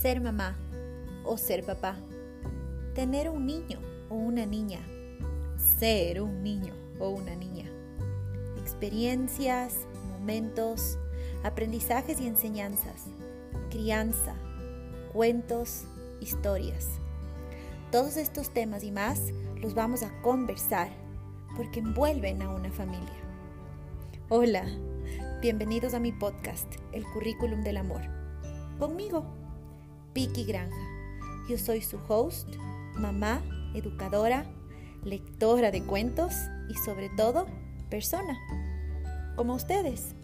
ser mamá o ser papá, tener un niño o una niña, ser un niño o una niña, experiencias, momentos, aprendizajes y enseñanzas, crianza, cuentos, historias. Todos estos temas y más los vamos a conversar porque envuelven a una familia. Hola, bienvenidos a mi podcast, El Currículum del Amor. Conmigo, Vicky Granja. Yo soy su host, mamá, educadora, lectora de cuentos y sobre todo, persona, como ustedes.